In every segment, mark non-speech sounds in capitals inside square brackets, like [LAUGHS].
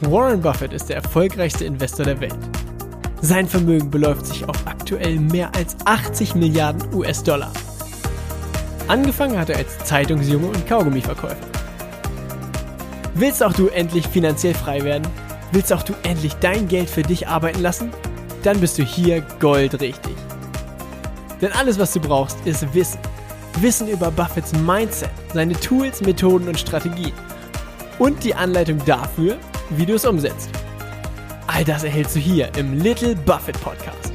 Warren Buffett ist der erfolgreichste Investor der Welt. Sein Vermögen beläuft sich auf aktuell mehr als 80 Milliarden US-Dollar. Angefangen hat er als Zeitungsjunge und Kaugummiverkäufer. Willst auch du endlich finanziell frei werden? Willst auch du endlich dein Geld für dich arbeiten lassen? Dann bist du hier goldrichtig. Denn alles, was du brauchst, ist Wissen. Wissen über Buffetts Mindset, seine Tools, Methoden und Strategien. Und die Anleitung dafür, wie du es umsetzt. All das erhältst du hier im Little Buffett Podcast.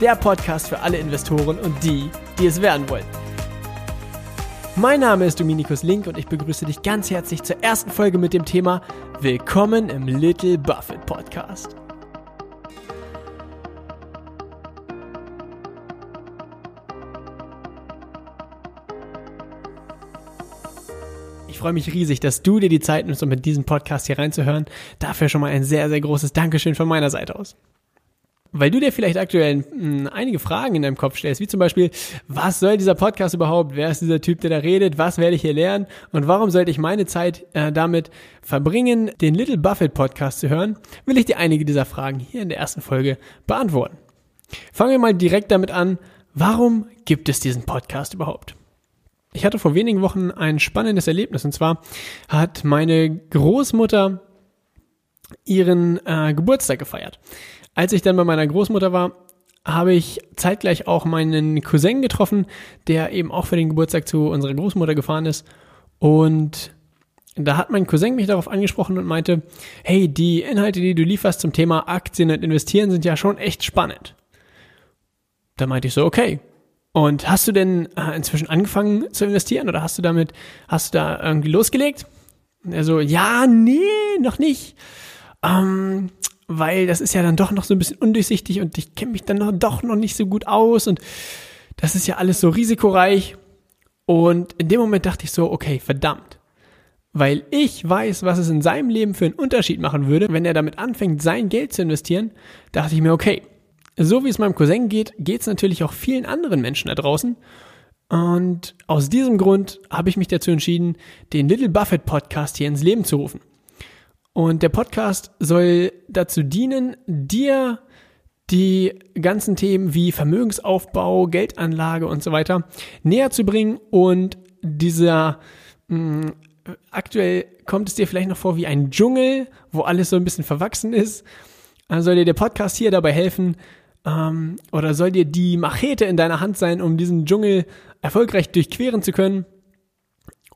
Der Podcast für alle Investoren und die, die es werden wollen. Mein Name ist Dominikus Link und ich begrüße dich ganz herzlich zur ersten Folge mit dem Thema Willkommen im Little Buffett Podcast. Freue mich riesig, dass du dir die Zeit nimmst, um mit diesem Podcast hier reinzuhören. Dafür schon mal ein sehr, sehr großes Dankeschön von meiner Seite aus. Weil du dir vielleicht aktuell hm, einige Fragen in deinem Kopf stellst, wie zum Beispiel, was soll dieser Podcast überhaupt? Wer ist dieser Typ, der da redet? Was werde ich hier lernen? Und warum sollte ich meine Zeit äh, damit verbringen, den Little Buffett Podcast zu hören? Will ich dir einige dieser Fragen hier in der ersten Folge beantworten. Fangen wir mal direkt damit an, warum gibt es diesen Podcast überhaupt? Ich hatte vor wenigen Wochen ein spannendes Erlebnis und zwar hat meine Großmutter ihren äh, Geburtstag gefeiert. Als ich dann bei meiner Großmutter war, habe ich zeitgleich auch meinen Cousin getroffen, der eben auch für den Geburtstag zu unserer Großmutter gefahren ist. Und da hat mein Cousin mich darauf angesprochen und meinte, hey, die Inhalte, die du lieferst zum Thema Aktien und Investieren sind ja schon echt spannend. Da meinte ich so, okay. Und hast du denn äh, inzwischen angefangen zu investieren oder hast du damit, hast du da irgendwie losgelegt? Und er so, ja, nee, noch nicht. Ähm, weil das ist ja dann doch noch so ein bisschen undurchsichtig und ich kenne mich dann noch, doch noch nicht so gut aus und das ist ja alles so risikoreich. Und in dem Moment dachte ich so, okay, verdammt. Weil ich weiß, was es in seinem Leben für einen Unterschied machen würde, wenn er damit anfängt, sein Geld zu investieren, dachte ich mir, okay, so wie es meinem Cousin geht, geht es natürlich auch vielen anderen Menschen da draußen. Und aus diesem Grund habe ich mich dazu entschieden, den Little Buffett Podcast hier ins Leben zu rufen. Und der Podcast soll dazu dienen, dir die ganzen Themen wie Vermögensaufbau, Geldanlage und so weiter näher zu bringen und dieser mh, mm, aktuell kommt es dir vielleicht noch vor wie ein Dschungel, wo alles so ein bisschen verwachsen ist. Also soll dir der Podcast hier dabei helfen ähm, oder soll dir die Machete in deiner Hand sein, um diesen Dschungel erfolgreich durchqueren zu können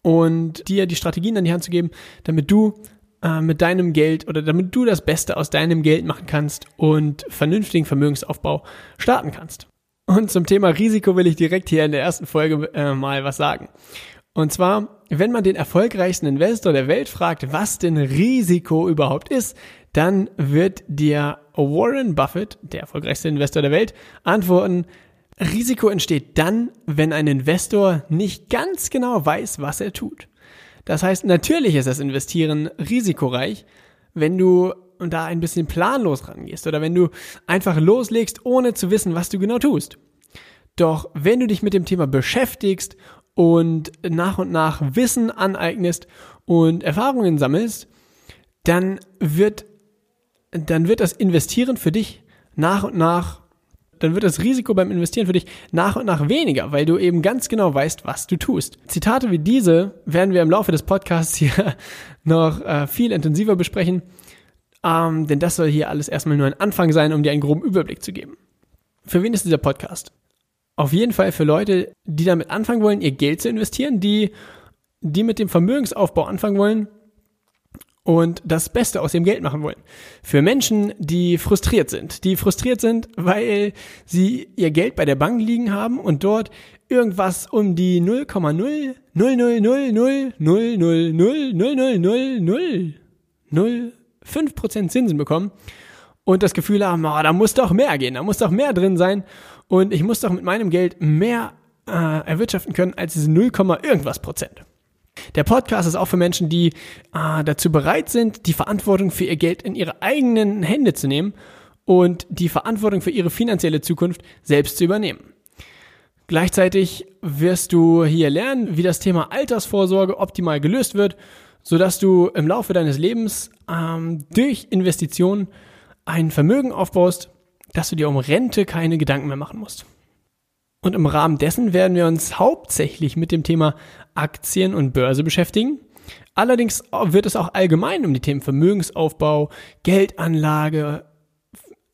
und dir die Strategien an die Hand zu geben, damit du äh, mit deinem Geld oder damit du das Beste aus deinem Geld machen kannst und vernünftigen Vermögensaufbau starten kannst. Und zum Thema Risiko will ich direkt hier in der ersten Folge äh, mal was sagen. Und zwar, wenn man den erfolgreichsten Investor der Welt fragt, was denn Risiko überhaupt ist, dann wird dir Warren Buffett, der erfolgreichste Investor der Welt, antworten, Risiko entsteht dann, wenn ein Investor nicht ganz genau weiß, was er tut. Das heißt, natürlich ist das Investieren risikoreich, wenn du da ein bisschen planlos rangehst oder wenn du einfach loslegst, ohne zu wissen, was du genau tust. Doch wenn du dich mit dem Thema beschäftigst und nach und nach Wissen aneignest und Erfahrungen sammelst, dann wird, dann wird das Investieren für dich nach und nach dann wird das Risiko beim Investieren für dich nach und nach weniger, weil du eben ganz genau weißt, was du tust. Zitate wie diese werden wir im Laufe des Podcasts hier [LAUGHS] noch äh, viel intensiver besprechen, ähm, denn das soll hier alles erstmal nur ein Anfang sein, um dir einen groben Überblick zu geben. Für wen ist dieser Podcast? Auf jeden Fall für Leute, die damit anfangen wollen, ihr Geld zu investieren, die, die mit dem Vermögensaufbau anfangen wollen und das Beste aus ihrem Geld machen wollen. Für Menschen, die frustriert sind, die frustriert sind, weil sie ihr Geld bei der Bank liegen haben und dort irgendwas um die 0,0000000000005% Zinsen bekommen und das Gefühl haben, oh, da muss doch mehr gehen, da muss doch mehr drin sein und ich muss doch mit meinem Geld mehr äh, erwirtschaften können als diese 0, irgendwas Prozent. Der Podcast ist auch für Menschen, die äh, dazu bereit sind, die Verantwortung für ihr Geld in ihre eigenen Hände zu nehmen und die Verantwortung für ihre finanzielle Zukunft selbst zu übernehmen. Gleichzeitig wirst du hier lernen, wie das Thema Altersvorsorge optimal gelöst wird, sodass du im Laufe deines Lebens ähm, durch Investitionen ein Vermögen aufbaust, dass du dir um Rente keine Gedanken mehr machen musst. Und im Rahmen dessen werden wir uns hauptsächlich mit dem Thema Aktien und Börse beschäftigen. Allerdings wird es auch allgemein um die Themen Vermögensaufbau, Geldanlage,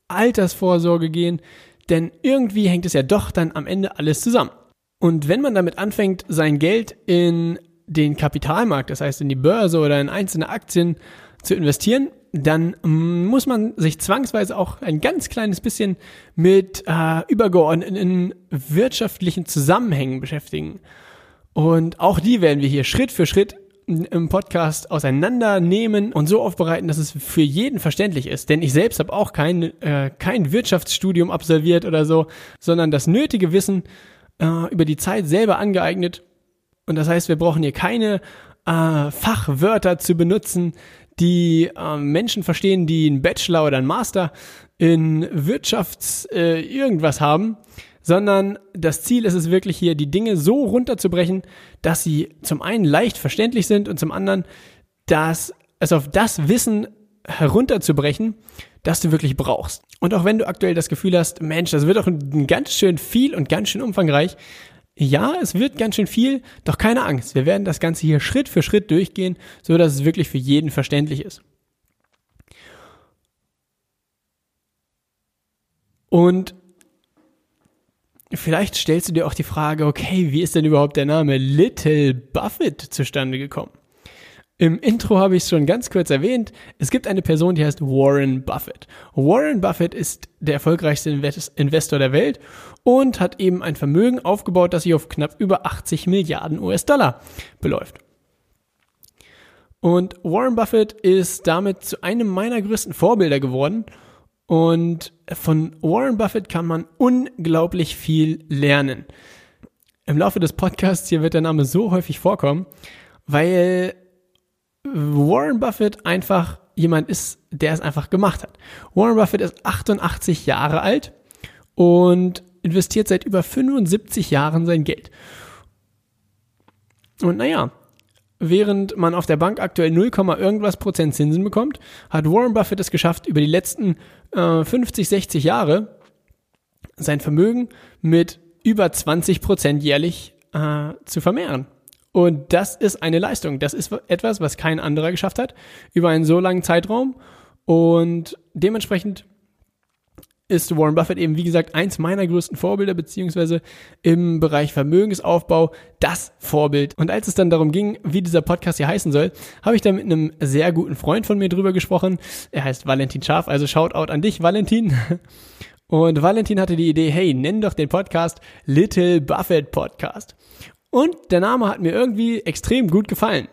Altersvorsorge gehen, denn irgendwie hängt es ja doch dann am Ende alles zusammen. Und wenn man damit anfängt, sein Geld in den Kapitalmarkt, das heißt in die Börse oder in einzelne Aktien zu investieren, dann muss man sich zwangsweise auch ein ganz kleines bisschen mit äh, übergeordneten wirtschaftlichen Zusammenhängen beschäftigen. Und auch die werden wir hier Schritt für Schritt im Podcast auseinandernehmen und so aufbereiten, dass es für jeden verständlich ist. Denn ich selbst habe auch kein, äh, kein Wirtschaftsstudium absolviert oder so, sondern das nötige Wissen äh, über die Zeit selber angeeignet. Und das heißt, wir brauchen hier keine äh, Fachwörter zu benutzen, die äh, Menschen verstehen, die einen Bachelor oder einen Master in Wirtschafts äh, irgendwas haben, sondern das Ziel ist es wirklich hier, die Dinge so runterzubrechen, dass sie zum einen leicht verständlich sind und zum anderen, dass es auf das Wissen herunterzubrechen, das du wirklich brauchst. Und auch wenn du aktuell das Gefühl hast, Mensch, das wird doch ganz schön viel und ganz schön umfangreich, ja, es wird ganz schön viel, doch keine Angst. Wir werden das Ganze hier Schritt für Schritt durchgehen, so dass es wirklich für jeden verständlich ist. Und vielleicht stellst du dir auch die Frage, okay, wie ist denn überhaupt der Name Little Buffett zustande gekommen? Im Intro habe ich es schon ganz kurz erwähnt. Es gibt eine Person, die heißt Warren Buffett. Warren Buffett ist der erfolgreichste Investor der Welt und hat eben ein Vermögen aufgebaut, das sich auf knapp über 80 Milliarden US-Dollar beläuft. Und Warren Buffett ist damit zu einem meiner größten Vorbilder geworden. Und von Warren Buffett kann man unglaublich viel lernen. Im Laufe des Podcasts hier wird der Name so häufig vorkommen, weil Warren Buffett einfach jemand ist, der es einfach gemacht hat. Warren Buffett ist 88 Jahre alt und investiert seit über 75 Jahren sein Geld. Und naja, während man auf der Bank aktuell 0, irgendwas Prozent Zinsen bekommt, hat Warren Buffett es geschafft, über die letzten äh, 50, 60 Jahre sein Vermögen mit über 20 Prozent jährlich äh, zu vermehren. Und das ist eine Leistung. Das ist etwas, was kein anderer geschafft hat über einen so langen Zeitraum. Und dementsprechend ist Warren Buffett eben, wie gesagt, eins meiner größten Vorbilder, beziehungsweise im Bereich Vermögensaufbau das Vorbild. Und als es dann darum ging, wie dieser Podcast hier heißen soll, habe ich da mit einem sehr guten Freund von mir drüber gesprochen. Er heißt Valentin Scharf, also Shoutout an dich, Valentin. Und Valentin hatte die Idee, hey, nenn doch den Podcast Little Buffett Podcast. Und der Name hat mir irgendwie extrem gut gefallen.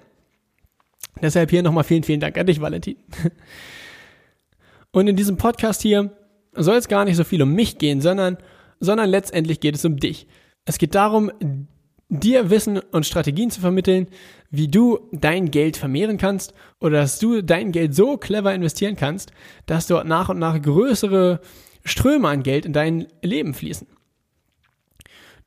Deshalb hier nochmal vielen, vielen Dank an dich, Valentin. [LAUGHS] Und in diesem Podcast hier soll es gar nicht so viel um mich gehen, sondern, sondern letztendlich geht es um dich. Es geht darum, dir Wissen und Strategien zu vermitteln, wie du dein Geld vermehren kannst oder dass du dein Geld so clever investieren kannst, dass dort nach und nach größere Ströme an Geld in dein Leben fließen.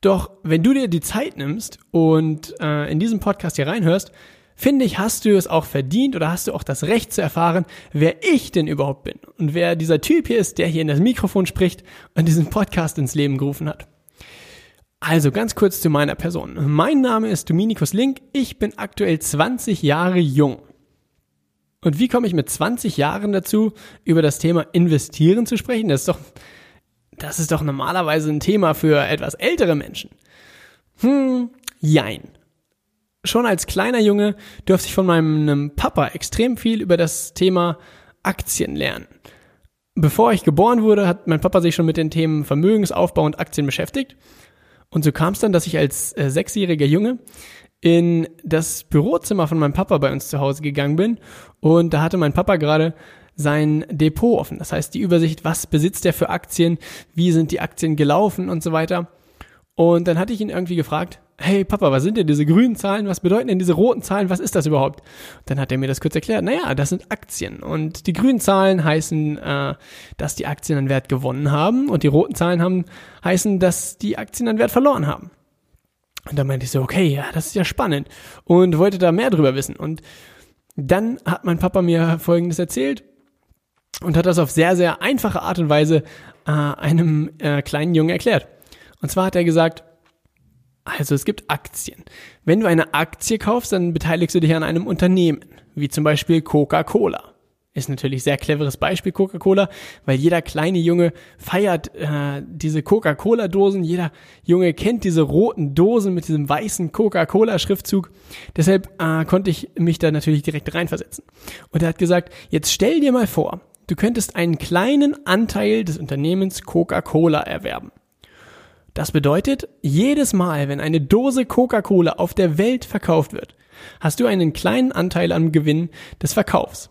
Doch wenn du dir die Zeit nimmst und äh, in diesem Podcast hier reinhörst, finde ich, hast du es auch verdient oder hast du auch das Recht zu erfahren, wer ich denn überhaupt bin und wer dieser Typ hier ist, der hier in das Mikrofon spricht und diesen Podcast ins Leben gerufen hat. Also ganz kurz zu meiner Person. Mein Name ist Dominikus Link, ich bin aktuell 20 Jahre jung. Und wie komme ich mit 20 Jahren dazu, über das Thema Investieren zu sprechen? Das ist doch das ist doch normalerweise ein Thema für etwas ältere Menschen. Hm, jein. Schon als kleiner Junge durfte ich von meinem Papa extrem viel über das Thema Aktien lernen. Bevor ich geboren wurde, hat mein Papa sich schon mit den Themen Vermögensaufbau und Aktien beschäftigt. Und so kam es dann, dass ich als äh, sechsjähriger Junge in das Bürozimmer von meinem Papa bei uns zu Hause gegangen bin. Und da hatte mein Papa gerade sein Depot offen. Das heißt, die Übersicht, was besitzt er für Aktien, wie sind die Aktien gelaufen und so weiter. Und dann hatte ich ihn irgendwie gefragt, hey Papa, was sind denn diese grünen Zahlen? Was bedeuten denn diese roten Zahlen? Was ist das überhaupt? Dann hat er mir das kurz erklärt. Naja, das sind Aktien. Und die grünen Zahlen heißen, äh, dass die Aktien an Wert gewonnen haben. Und die roten Zahlen haben, heißen, dass die Aktien an Wert verloren haben. Und dann meinte ich so, okay, ja, das ist ja spannend. Und wollte da mehr drüber wissen. Und Dann hat mein Papa mir Folgendes erzählt und hat das auf sehr, sehr einfache Art und Weise äh, einem äh, kleinen Jungen erklärt. Und zwar hat er gesagt, also es gibt Aktien. Wenn du eine Aktie kaufst, dann beteiligst du dich an einem Unternehmen, wie zum Beispiel Coca-Cola. Ist natürlich sehr cleveres Beispiel Coca-Cola, weil jeder kleine Junge feiert äh, diese Coca-Cola-Dosen. Jeder Junge kennt diese roten Dosen mit diesem weißen Coca-Cola-Schriftzug. Deshalb äh, konnte ich mich da natürlich direkt reinversetzen. Und er hat gesagt, jetzt stell dir mal vor, du könntest einen kleinen Anteil des Unternehmens Coca-Cola erwerben. Das bedeutet, jedes Mal, wenn eine Dose Coca-Cola auf der Welt verkauft wird, hast du einen kleinen Anteil am Gewinn des Verkaufs.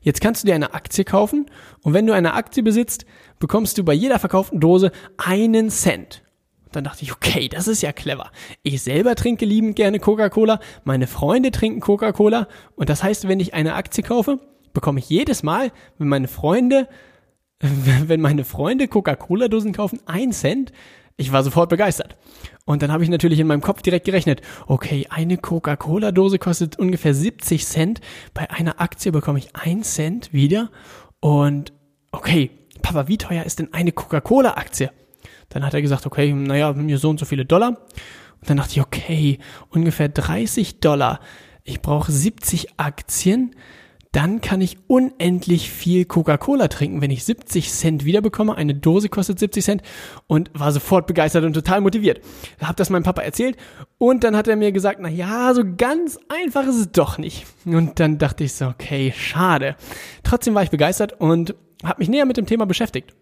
Jetzt kannst du dir eine Aktie kaufen und wenn du eine Aktie besitzt, bekommst du bei jeder verkauften Dose einen Cent. Und dann dachte ich, okay, das ist ja clever. Ich selber trinke liebend gerne Coca-Cola, meine Freunde trinken Coca-Cola und das heißt, wenn ich eine Aktie kaufe, bekomme ich jedes Mal, wenn meine Freunde [LAUGHS] wenn meine Freunde Coca-Cola-Dosen kaufen, ein Cent, ich war sofort begeistert. Und dann habe ich natürlich in meinem Kopf direkt gerechnet, okay, eine Coca-Cola-Dose kostet ungefähr 70 Cent, bei einer Aktie bekomme ich ein Cent wieder. Und okay, Papa, wie teuer ist denn eine Coca-Cola-Aktie? Dann hat er gesagt, okay, naja, mir so und so viele Dollar. Und dann dachte ich, okay, ungefähr 30 Dollar. Ich brauche 70 Aktien dann kann ich unendlich viel Coca-Cola trinken, wenn ich 70 Cent wiederbekomme. Eine Dose kostet 70 Cent und war sofort begeistert und total motiviert. Hab das meinem Papa erzählt und dann hat er mir gesagt, na ja, so ganz einfach ist es doch nicht. Und dann dachte ich so, okay, schade. Trotzdem war ich begeistert und habe mich näher mit dem Thema beschäftigt.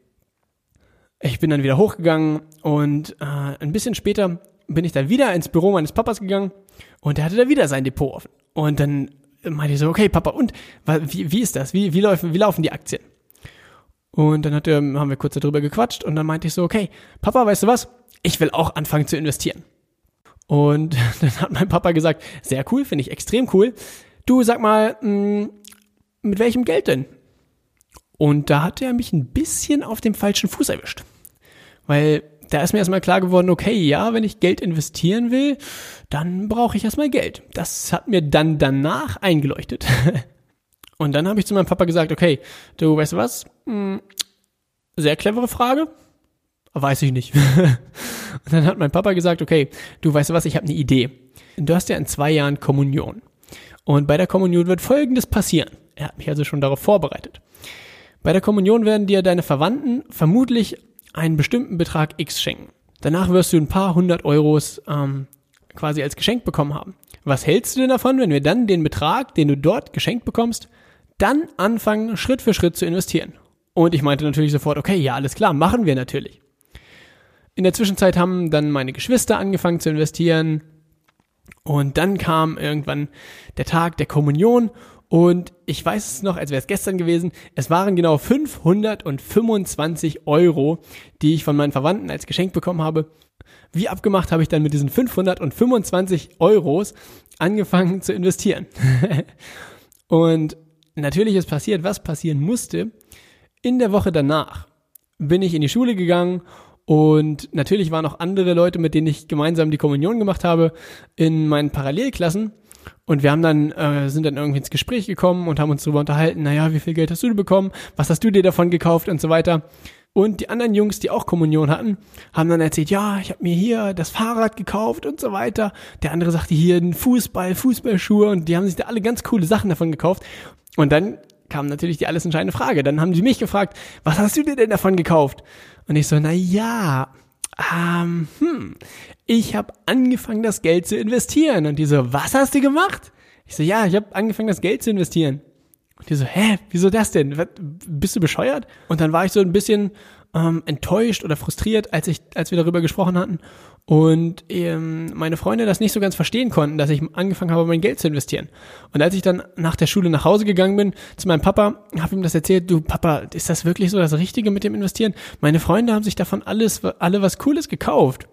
Ich bin dann wieder hochgegangen und äh, ein bisschen später bin ich dann wieder ins Büro meines Papas gegangen und er hatte da wieder sein Depot offen. Und dann meinte ich so, okay, Papa, und wie, wie ist das? Wie, wie, laufen, wie laufen die Aktien? Und dann hat er, haben wir kurz darüber gequatscht und dann meinte ich so, okay, Papa, weißt du was? Ich will auch anfangen zu investieren. Und [LAUGHS] dann hat mein Papa gesagt, sehr cool, finde ich extrem cool. Du sag mal, hm, mit welchem Geld denn? Und da hat er mich ein bisschen auf dem falschen Fuß erwischt. Weil da ist mir erstmal klar geworden, okay, ja, wenn ich Geld investieren will, dann brauche ich erstmal Geld. Das hat mir dann danach eingeleuchtet. [LAUGHS] Und dann habe ich zu meinem Papa gesagt, okay, du weißt du was? Hm, sehr clevere Frage. Weiß ich nicht. [LAUGHS] Und dann hat mein Papa gesagt, okay, du weißt du was, ich habe eine Idee. Du hast ja in zwei Jahren Kommunion. Und bei der Kommunion wird Folgendes passieren. Er hat mich also schon darauf vorbereitet. Bei der Kommunion werden dir deine Verwandten vermutlich einen bestimmten Betrag X schenken. Danach wirst du ein paar hundert Euros ähm, quasi als Geschenk bekommen haben. Was hältst du denn davon, wenn wir dann den Betrag, den du dort geschenkt bekommst, dann anfangen, Schritt für Schritt zu investieren? Und ich meinte natürlich sofort, okay, ja, alles klar, machen wir natürlich. In der Zwischenzeit haben dann meine Geschwister angefangen zu investieren. Und dann kam irgendwann der Tag der Kommunion und ich weiß es noch, als wäre es gestern gewesen. Es waren genau 525 Euro, die ich von meinen Verwandten als Geschenk bekommen habe. Wie abgemacht habe ich dann mit diesen 525 Euros angefangen zu investieren. [LAUGHS] und natürlich ist passiert, was passieren musste. In der Woche danach bin ich in die Schule gegangen und natürlich waren auch andere Leute, mit denen ich gemeinsam die Kommunion gemacht habe, in meinen Parallelklassen. Und wir haben dann, äh, sind dann irgendwie ins Gespräch gekommen und haben uns darüber unterhalten, naja, wie viel Geld hast du bekommen, was hast du dir davon gekauft und so weiter. Und die anderen Jungs, die auch Kommunion hatten, haben dann erzählt, ja, ich habe mir hier das Fahrrad gekauft und so weiter. Der andere sagte hier einen Fußball, Fußballschuhe und die haben sich da alle ganz coole Sachen davon gekauft. Und dann kam natürlich die alles entscheidende Frage. Dann haben sie mich gefragt, was hast du dir denn davon gekauft? Und ich so, na ja, ähm, hm, ich habe angefangen, das Geld zu investieren. Und die so, was hast du gemacht? Ich so, ja, ich habe angefangen, das Geld zu investieren. Und die so, hä, wieso das denn? Bist du bescheuert? Und dann war ich so ein bisschen ähm, enttäuscht oder frustriert, als ich, als wir darüber gesprochen hatten und ähm, meine Freunde das nicht so ganz verstehen konnten, dass ich angefangen habe, mein Geld zu investieren. Und als ich dann nach der Schule nach Hause gegangen bin zu meinem Papa, habe ihm das erzählt, du Papa, ist das wirklich so das Richtige mit dem Investieren? Meine Freunde haben sich davon alles, alle was Cooles gekauft.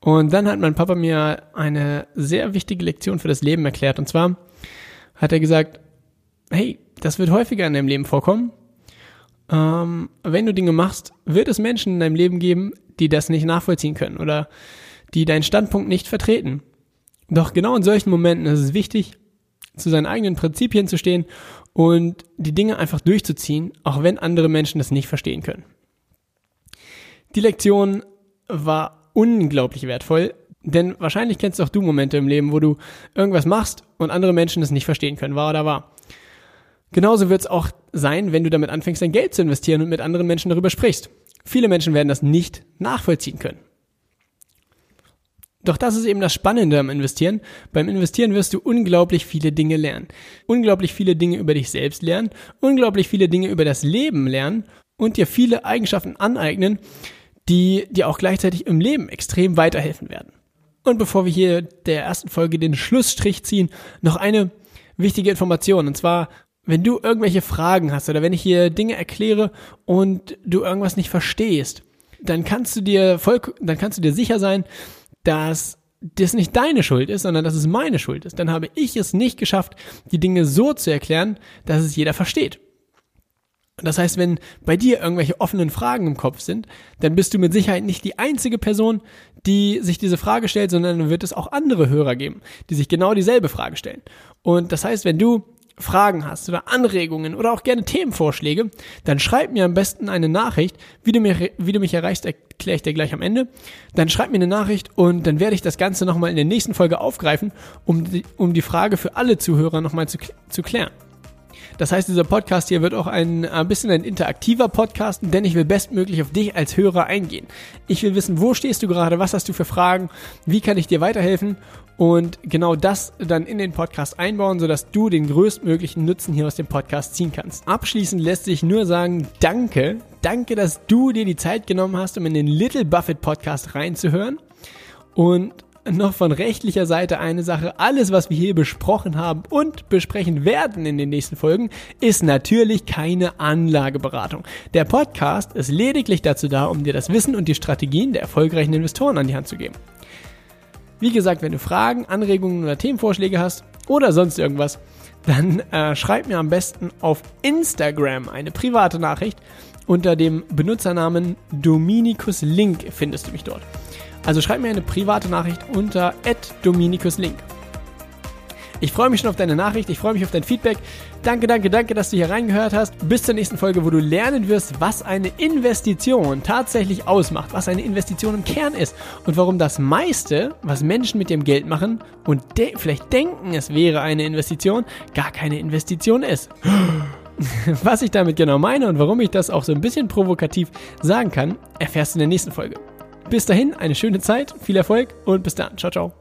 Und dann hat mein Papa mir eine sehr wichtige Lektion für das Leben erklärt. Und zwar hat er gesagt, hey, das wird häufiger in deinem Leben vorkommen. Ähm, wenn du Dinge machst, wird es Menschen in deinem Leben geben, die das nicht nachvollziehen können oder die deinen Standpunkt nicht vertreten. Doch genau in solchen Momenten ist es wichtig, zu seinen eigenen Prinzipien zu stehen und die Dinge einfach durchzuziehen, auch wenn andere Menschen das nicht verstehen können. Die Lektion war unglaublich wertvoll, denn wahrscheinlich kennst auch du Momente im Leben, wo du irgendwas machst und andere Menschen es nicht verstehen können, wahr oder wahr. Genauso wird es auch sein, wenn du damit anfängst, dein Geld zu investieren und mit anderen Menschen darüber sprichst. Viele Menschen werden das nicht nachvollziehen können. Doch das ist eben das Spannende am Investieren. Beim Investieren wirst du unglaublich viele Dinge lernen. Unglaublich viele Dinge über dich selbst lernen, unglaublich viele Dinge über das Leben lernen und dir viele Eigenschaften aneignen, die dir auch gleichzeitig im Leben extrem weiterhelfen werden. Und bevor wir hier der ersten Folge den Schlussstrich ziehen, noch eine wichtige Information. Und zwar, wenn du irgendwelche Fragen hast oder wenn ich hier Dinge erkläre und du irgendwas nicht verstehst, dann kannst du dir voll, dann kannst du dir sicher sein, dass das nicht deine Schuld ist, sondern dass es meine Schuld ist. Dann habe ich es nicht geschafft, die Dinge so zu erklären, dass es jeder versteht. Das heißt, wenn bei dir irgendwelche offenen Fragen im Kopf sind, dann bist du mit Sicherheit nicht die einzige Person, die sich diese Frage stellt, sondern wird es auch andere Hörer geben, die sich genau dieselbe Frage stellen. Und das heißt, wenn du Fragen hast oder Anregungen oder auch gerne Themenvorschläge, dann schreib mir am besten eine Nachricht. Wie du, mir, wie du mich erreichst, erkläre ich dir gleich am Ende. Dann schreib mir eine Nachricht und dann werde ich das Ganze nochmal in der nächsten Folge aufgreifen, um die, um die Frage für alle Zuhörer nochmal zu, zu klären. Das heißt, dieser Podcast hier wird auch ein, ein bisschen ein interaktiver Podcast, denn ich will bestmöglich auf dich als Hörer eingehen. Ich will wissen, wo stehst du gerade, was hast du für Fragen, wie kann ich dir weiterhelfen und genau das dann in den Podcast einbauen, sodass du den größtmöglichen Nutzen hier aus dem Podcast ziehen kannst. Abschließend lässt sich nur sagen, danke, danke, dass du dir die Zeit genommen hast, um in den Little Buffett Podcast reinzuhören. Und noch von rechtlicher Seite eine Sache. Alles, was wir hier besprochen haben und besprechen werden in den nächsten Folgen, ist natürlich keine Anlageberatung. Der Podcast ist lediglich dazu da, um dir das Wissen und die Strategien der erfolgreichen Investoren an die Hand zu geben. Wie gesagt, wenn du Fragen, Anregungen oder Themenvorschläge hast oder sonst irgendwas, dann äh, schreib mir am besten auf Instagram eine private Nachricht. Unter dem Benutzernamen Dominikus Link findest du mich dort. Also schreib mir eine private Nachricht unter @dominicuslink. Ich freue mich schon auf deine Nachricht, ich freue mich auf dein Feedback. Danke, danke, danke, dass du hier reingehört hast. Bis zur nächsten Folge, wo du lernen wirst, was eine Investition tatsächlich ausmacht, was eine Investition im Kern ist und warum das meiste, was Menschen mit dem Geld machen und de vielleicht denken, es wäre eine Investition, gar keine Investition ist. [GASPS] Was ich damit genau meine und warum ich das auch so ein bisschen provokativ sagen kann, erfährst du in der nächsten Folge. Bis dahin, eine schöne Zeit, viel Erfolg und bis dann. Ciao, ciao.